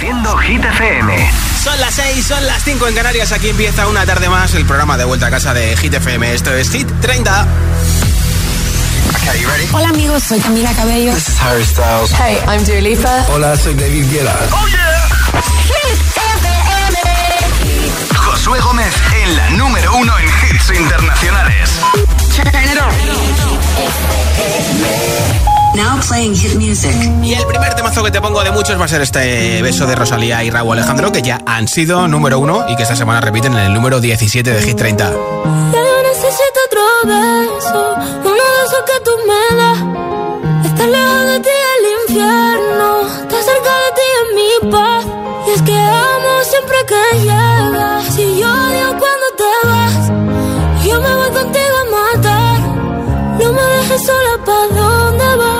Reproduciendo Hit FM. Son las 6, son las 5 en Canarias. Aquí empieza una tarde más el programa de vuelta a casa de Hit FM. Esto es Hit 30. Okay, ready? Hola amigos, soy Camila Cabello. This is Harry Styles. Hey, I'm Dua Lipa. Hola, soy David Guetta. Oh yeah. Josué Gómez en la número uno en hits internacionales. Now playing hit music. Y el primer temazo que te pongo de muchos va a ser este beso de Rosalía y Raúl Alejandro, que ya han sido número uno y que esta semana repiten en el número 17 de Hit 30. Ya yo necesito otro beso, uno de esos que tú me das. Estar lejos de ti el infierno, estar cerca de ti es mi paz. Y es que amo siempre que llegas. Si yo odio cuando te vas, yo me voy contigo a matar. No me dejes sola, ¿pa' dónde vas?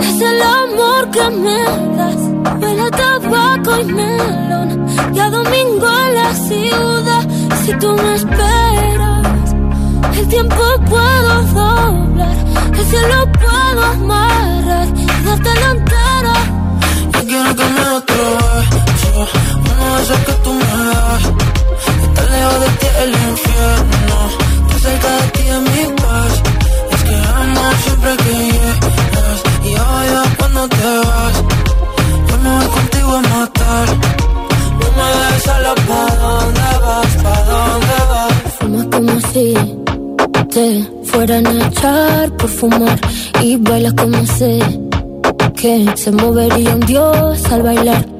es el amor que me das. Huele a tabaco y melón. Y a domingo en la ciudad. Si tú me esperas, el tiempo puedo doblar. Se movería un dios al bailar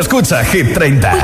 escucha Hit 30.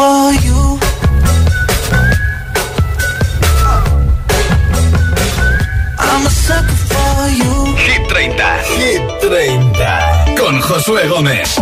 for Hit 30. Hit 30. Con Josué Gómez.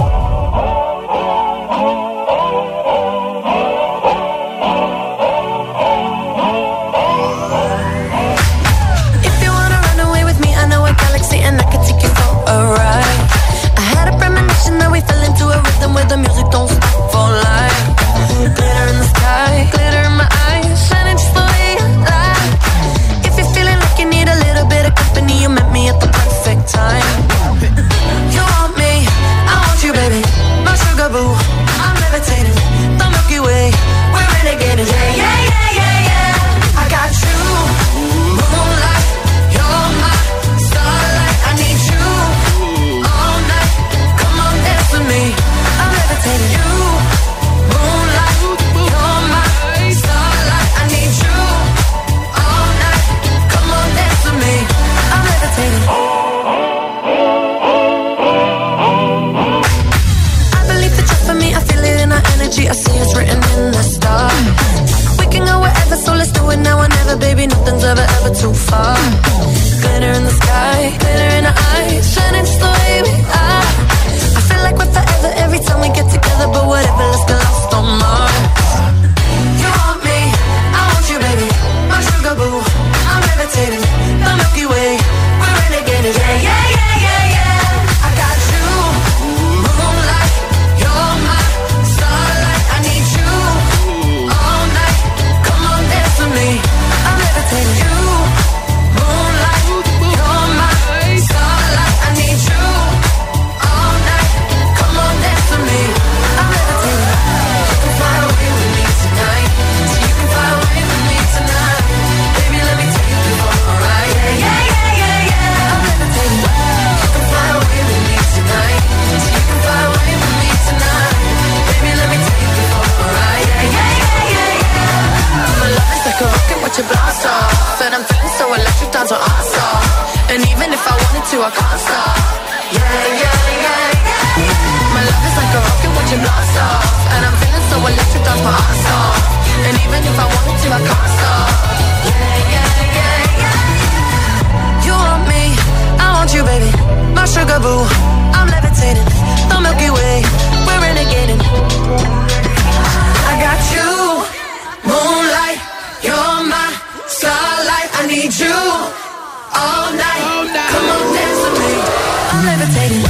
levitating.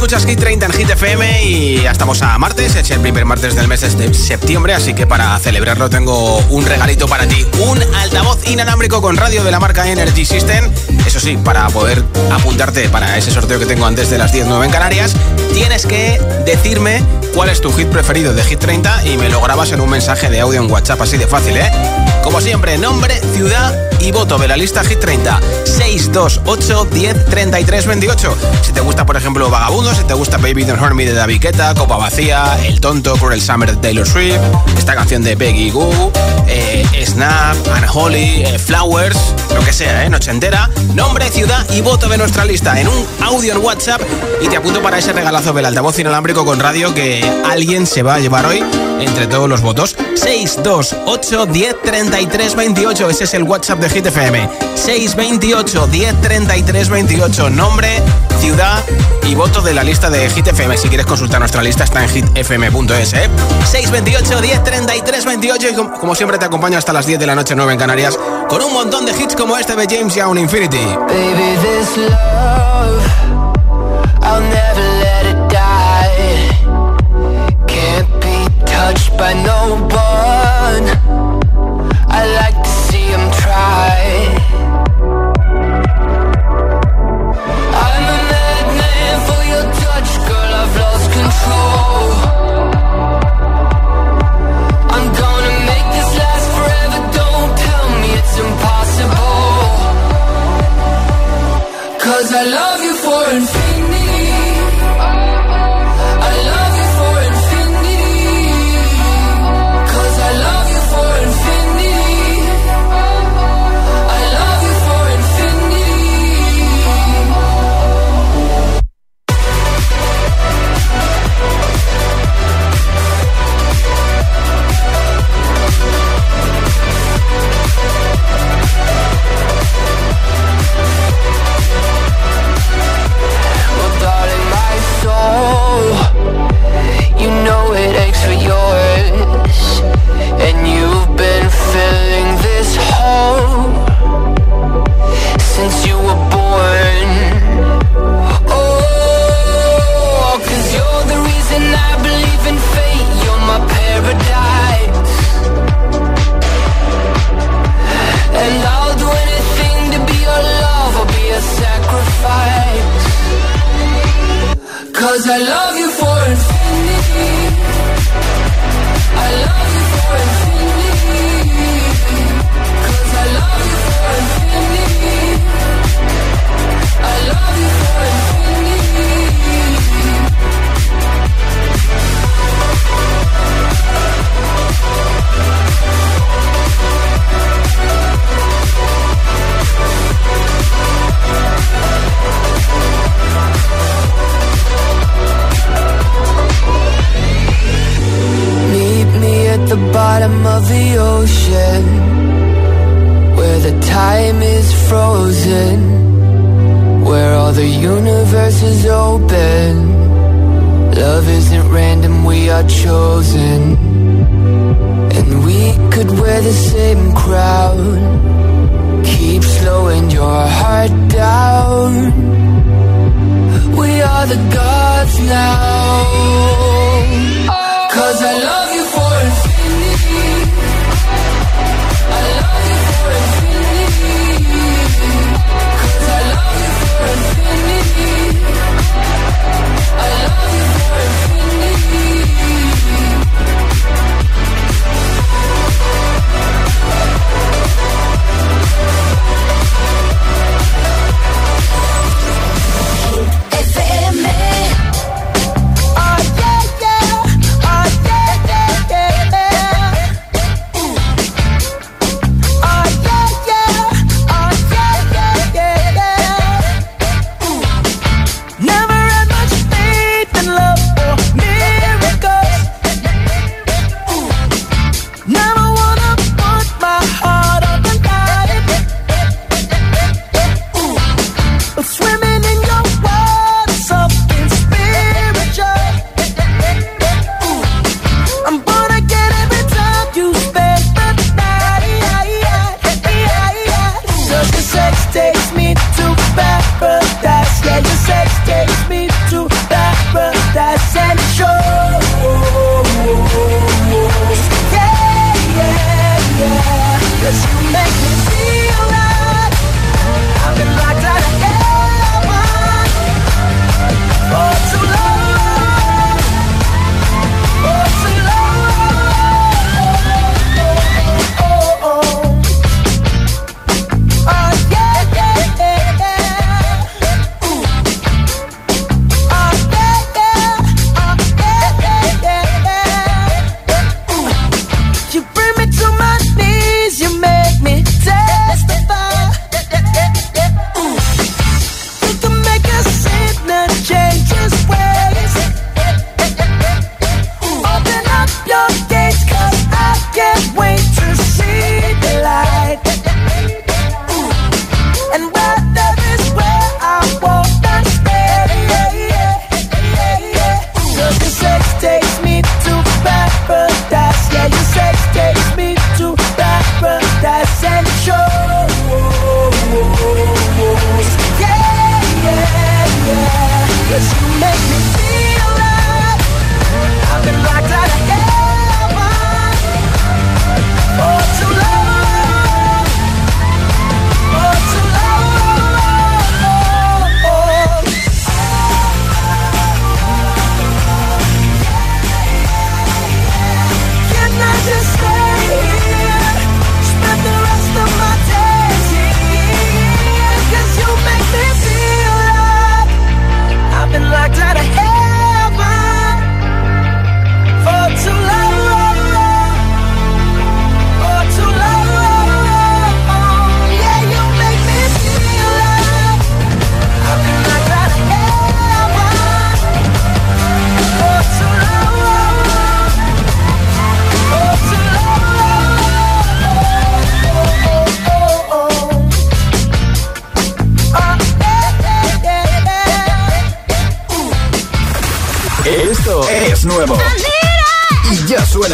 Escuchas Hit 30 en Hit FM y ya estamos a martes, es el primer martes del mes de septiembre, así que para celebrarlo tengo un regalito para ti, un altavoz inalámbrico con radio de la marca Energy System. Eso sí, para poder apuntarte para ese sorteo que tengo antes de las 10.09 en Canarias, tienes que decirme cuál es tu hit preferido de Hit 30 y me lo grabas en un mensaje de audio en WhatsApp, así de fácil, ¿eh? Como siempre, nombre, ciudad y voto de la lista Hit 30. 628 10 33 28. Si te gusta, por ejemplo, Vagabundo, si te gusta Baby Don't Hurt Me de David Guetta, Copa Vacía, El Tonto, Cruel Summer de Taylor Swift, esta canción de Peggy Goo, eh, Snap, Unholy, eh, Flowers, lo que sea, ¿eh? Noche entera. Nombre, ciudad y voto de nuestra lista en un audio en WhatsApp y te apunto para ese regalazo del altavoz inalámbrico con radio que alguien se va a llevar hoy entre todos los votos. 628 10 33 28. Ese es el WhatsApp de Hit FM. 628 10 33 28. Nombre, ciudad y voto de la lista de Hit FM. Si quieres consultar nuestra lista, está en hitfm.es. ¿eh? 628 10 33 28. Y como, siempre, te acompaño hasta las 10 de la noche, 9 en Canarias, con un montón de hits como este de James Young Infinity. Baby, this love,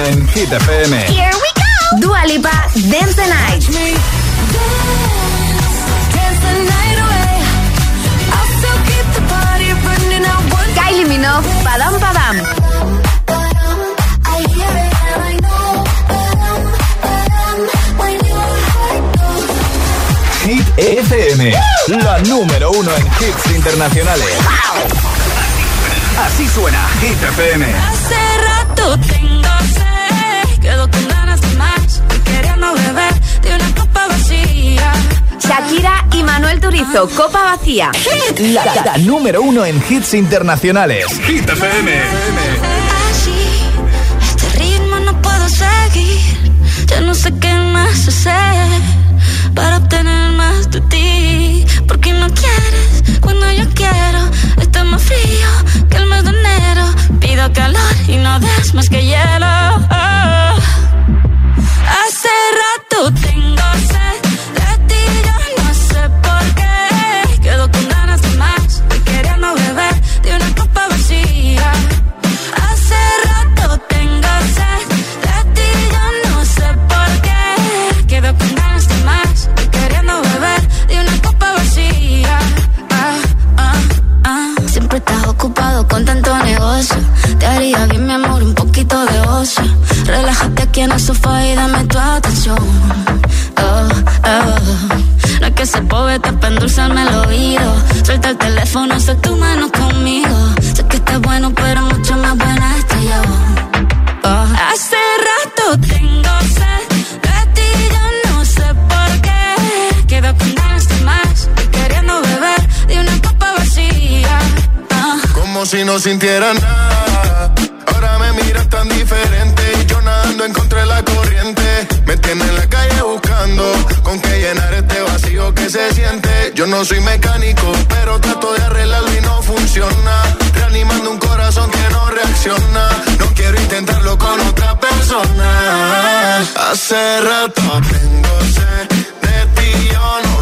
en Hit FM. Here we go. Dua Lipa, Dance the Night. Kylie Minogue, Padam Padam. Hit FM, la número uno en hits internacionales. Así suena Hit FM. Hace rato tengo queriendo beber de una copa vacía. Shakira y Manuel Turizo, Copa Vacía. La, la número uno en hits internacionales. Hit FM. Así, este ritmo no puedo seguir. Ya no sé qué más hacer para obtener más de ti. Porque no quieres cuando yo quiero. Está más frío que el mes de enero. Pido calor y no des más que hielo. Endulzarme el oído. Suelta el teléfono, sé tu mano conmigo. Sé que estás bueno, pero mucho más buena estoy yo. Oh. Hace rato tengo sed de ti, yo no sé por qué. Quedo con ganas de más queriendo beber de una copa vacía. Ah. Como si no sintiera nada. Ahora me miras tan diferente y yo nadando en contra de la corriente. Me tiene en la calle buscando con qué llenar este vacío que se siente. No soy mecánico, pero trato de arreglarlo y no funciona. Reanimando un corazón que no reacciona. No quiero intentarlo con otra persona. Hace rato tengo de ti, yo no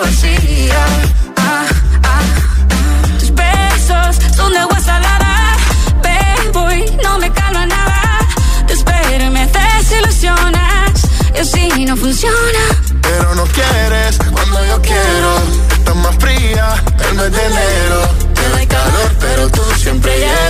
vacía. Ah, ah. Tus besos son de agua salada, bebo y no me calma nada. Te espero y me desilusionas, y así no funciona. Pero no quieres cuando yo quiero. Estás más fría el mes de enero. Te doy calor, pero tú siempre hielo.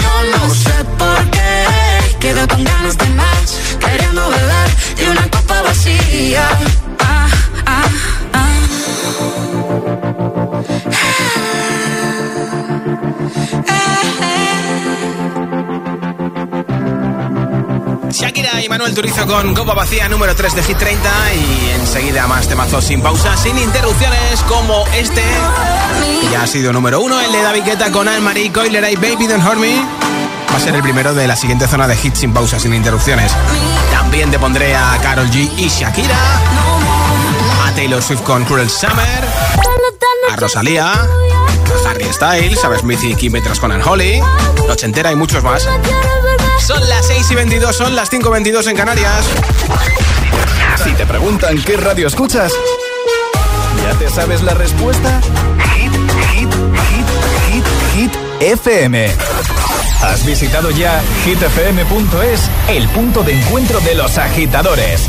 Yo no sé por qué. Quedo con ganas de más, Manuel Turizo con Copa Vacía número 3 de Hit 30 y enseguida más temazos sin pausa, sin interrupciones como este. Ya ha sido número 1, el de David Guetta con Anne-Marie Coiler y Baby Don't Hurt Me. Va a ser el primero de la siguiente zona de hits sin pausa, sin interrupciones. También te pondré a Carol G y Shakira, a Taylor Swift con Cruel Summer, a Rosalía, a Harry Styles, a Smith y Kim Petras con Unholy, Noche Entera y muchos más. Son las 6 y 22, son las 5 y 22 en Canarias. Si te preguntan qué radio escuchas, ¿ya te sabes la respuesta? Hit, hit, hit, hit, hit, FM. ¿Has visitado ya hitfm.es, el punto de encuentro de los agitadores?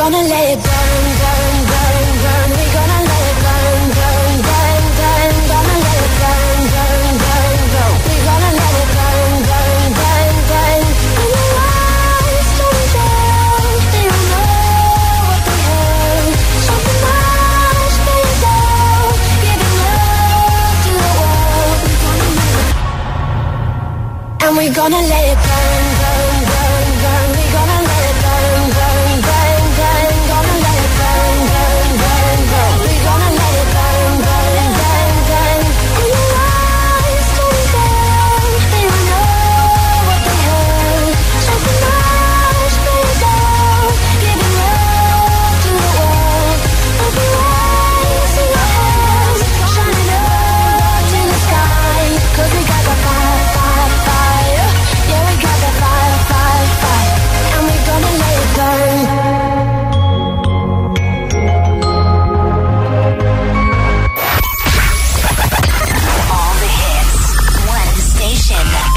gonna let it burn, burn, burn, burn. We're gonna let it burn, burn, burn, burn. Gonna let it burn, burn, burn, burn. We're gonna let it burn, burn, burn, burn. And the lights turn down. They don't know what they heard. Something much better down. Giving love to the world. We gonna let it. And we're gonna let it burn,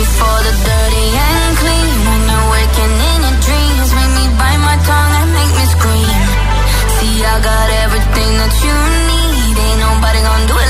The dirty and clean. When you're waking in your dreams, make me bite my tongue and make me scream. See, I got everything that you need. Ain't nobody gonna do it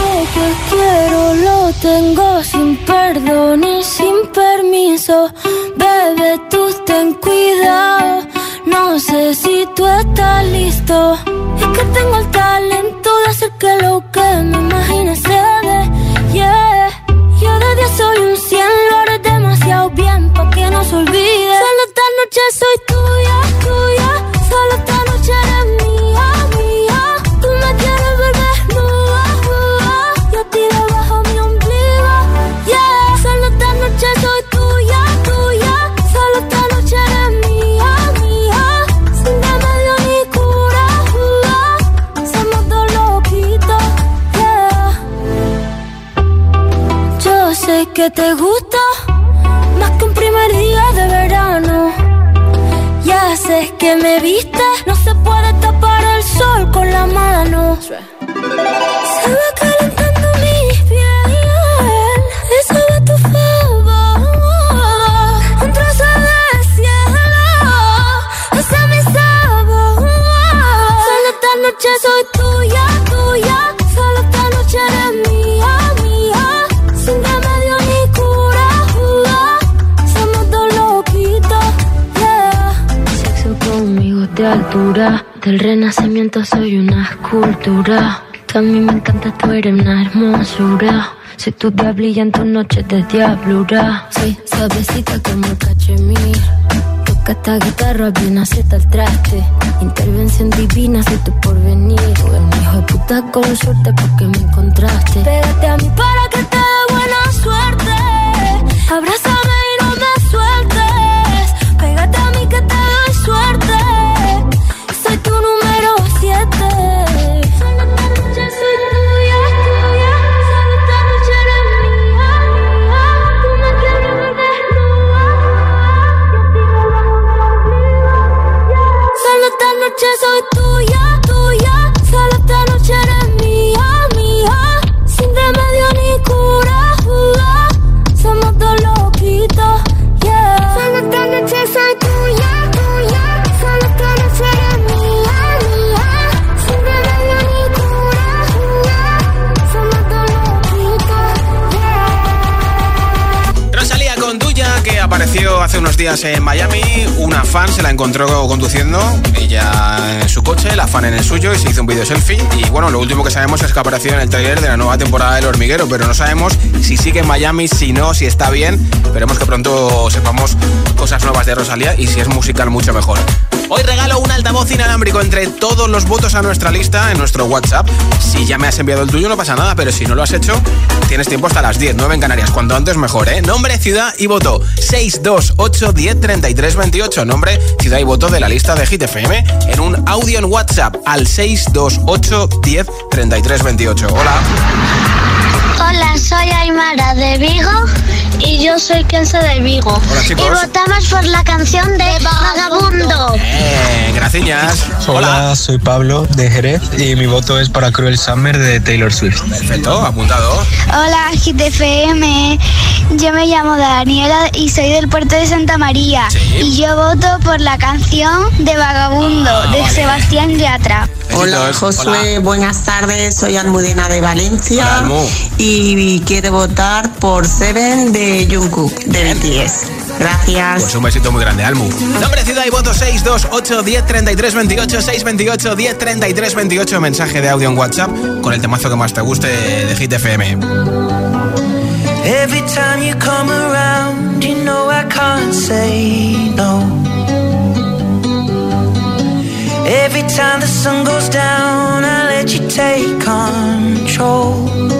Lo que quiero lo tengo sin perdón y sin permiso. Bebe, tú ten cuidado. No sé si tú estás listo. Es que tengo el talento de hacer que lo que me imaginas se dé. Yeah. Yo de día soy un cien, lo haré demasiado bien para que no se olvide. Solo esta noche soy tuya. que te gusta más que un primer día de verano. Ya sé que me viste, no se puede Del renacimiento soy una escultura. También me encanta, tú eres una hermosura. Soy tu diablilla en tus noches de diablura. Soy suavecita como cachemir. Toca esta guitarra bien aceta el traste. Intervención divina, soy tu porvenir. Tú eres hijo de puta con suerte porque me encontraste. Pégate a mí para que te dé buena suerte. Abraza encontró conduciendo, en el suyo y se hizo un video selfie. Y bueno, lo último que sabemos es que apareció en el trailer de la nueva temporada del hormiguero, pero no sabemos si sigue en Miami, si no, si está bien. Esperemos que pronto sepamos cosas nuevas de Rosalía y si es musical mucho mejor. Hoy regalo un altavoz inalámbrico entre todos los votos a nuestra lista en nuestro WhatsApp. Si ya me has enviado el tuyo no pasa nada, pero si no lo has hecho, tienes tiempo hasta las 10, 9 en Canarias. Cuanto antes mejor, ¿eh? Nombre, ciudad y voto. 628 10 33 28. Nombre, ciudad y voto de la lista de Hit FM en un audio en WhatsApp al 628 10 33 28. Hola. Hola, soy Aymara de Vigo y yo soy Kenzo de Vigo. Hola, chicos. Y votamos por la canción de Vagabundo. Eh, gracias. Hola, soy Pablo de Jerez y mi voto es para Cruel Summer de Taylor Swift. Perfecto, apuntado. Hola, GTFM. Yo me llamo Daniela y soy del puerto de Santa María. Y yo voto por la canción de Vagabundo Ah, de vale. Sebastián Yatra. Hola. Josué, buenas tardes, soy Almudena de Valencia Hola, y quiero votar por Seven de Jungkook de BTS. Gracias. Pues un besito muy grande, Almu. Nombre, ciudad y voto 628 10 33 28 628 10 33 28. Mensaje de audio en WhatsApp con el temazo que más te guste de Hit FM. Every time you come around, you know I can't say no. Every time the sun goes down, I let you take control.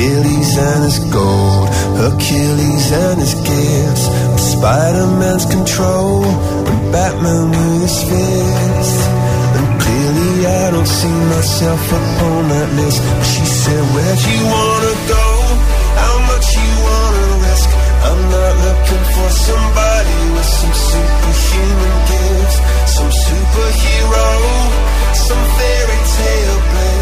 Achilles and his gold, Hercules and his gifts, Spider-Man's control, and Batman with his fist. And clearly I don't see myself upon that list. She said, Where'd you wanna go? How much you wanna risk? I'm not looking for somebody with some superhuman gifts, some superhero, some fairy tale bliss.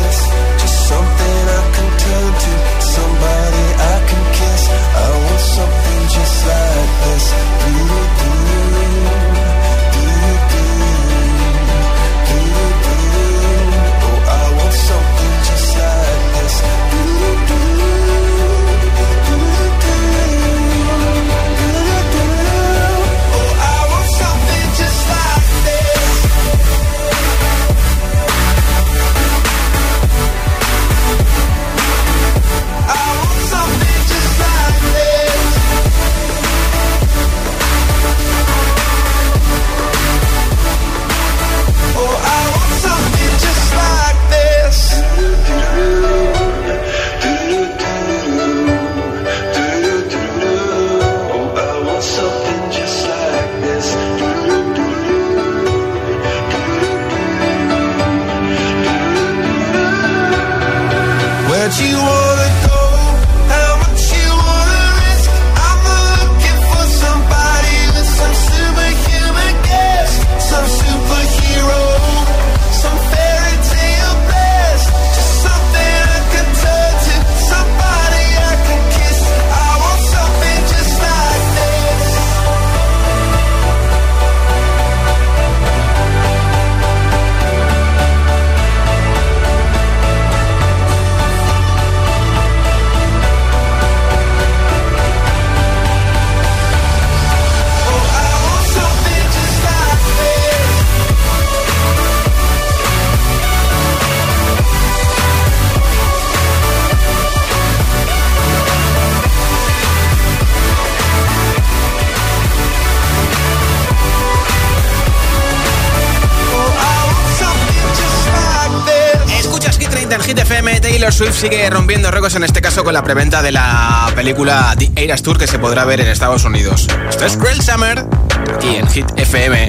Swift sigue rompiendo récords, en este caso con la preventa de la película The Eras Tour que se podrá ver en Estados Unidos. Esto es Summer, aquí en Hit FM.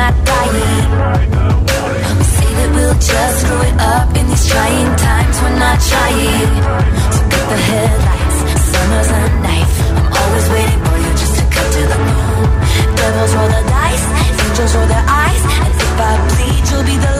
Not dying. Say that we'll just screw it up in these trying times. We're not trying. So get the headlights. Summer's a knife. I'm always waiting for you just to cut to the bone. Devils roll the dice. Angels roll their eyes. And if I bleed, you'll be the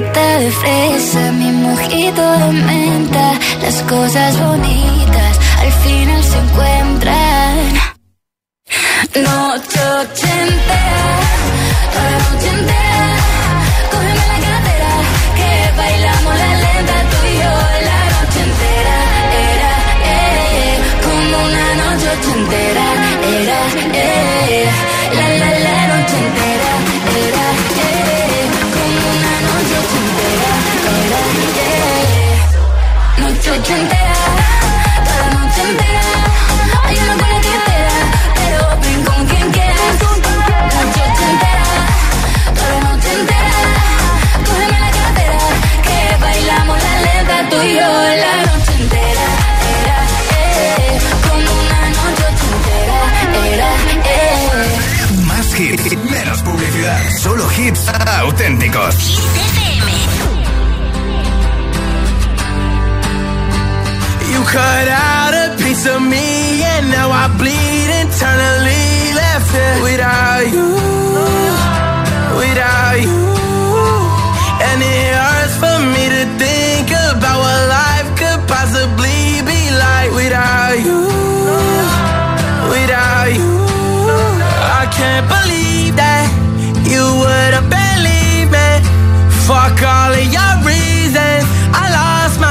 De fresa, mi mojito de menta, las cosas bonitas al final se encuentran. Noche ochentera, toda la noche entera. Noche ochentera, toda la noche entera. Hay una cola que te da, pero ven con quien quieras. Noche ochentera, toda la noche entera. Cógeme la cadera, que bailamos la lenta tú y yo. La noche entera, era, eh, como una noche ochentera. Era, eh. Más hits, menos publicidad. Solo hits auténticos. Cut out a piece of me and now I bleed internally left it without you, without you. And it hurts for me to think about what life could possibly be like without you, without you. I can't believe that you would have believed me. Fuck all of your reasons.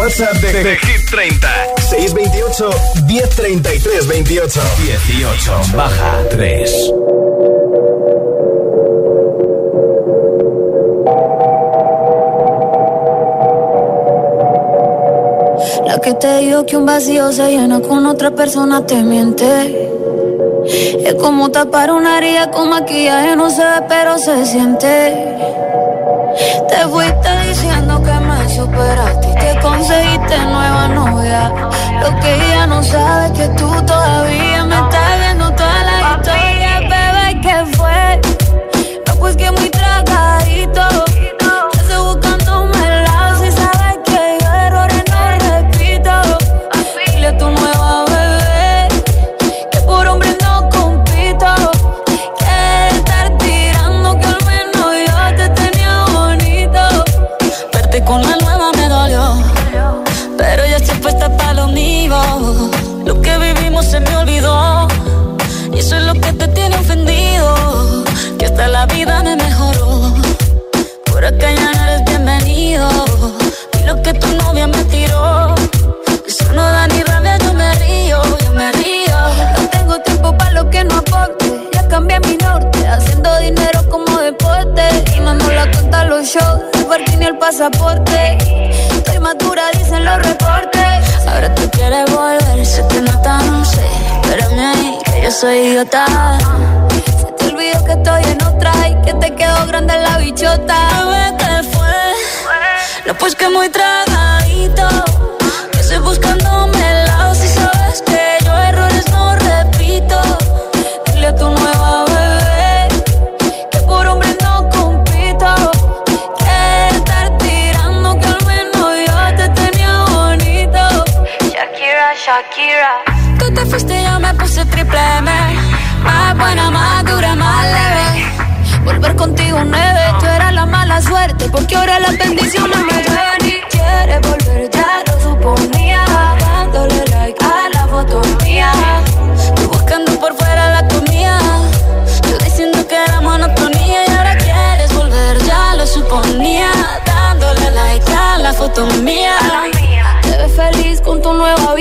WhatsApp de, de Hit 30. 628 1033 28. 18. Baja 3. La que te dijo que un vacío se llena con otra persona te miente. Es como tapar una herida con maquillaje, no se ve, pero se siente. Te fuiste diciendo que superaste y que conseguiste nueva novia. Lo que ella no sabe es que tú todavía me estás viendo toda la historia, bebé, ¿qué fue? No, pues que muy tragadito. El pasaporte. Estoy madura, dicen los reportes. Ahora tú quieres volver, se te nota, no sé. Espérame ahí, que yo soy idiota. Se te olvidó que estoy en otra y que te quedó grande la bichota. Bebé, ¿qué fue? No, pues que muy tragadito. Que estoy buscándome Shakira. Tú te fuiste y yo me puse triple M. Más buena, más dura, más leve. Volver contigo nueve, tú eras la mala suerte Porque ahora las bendiciones me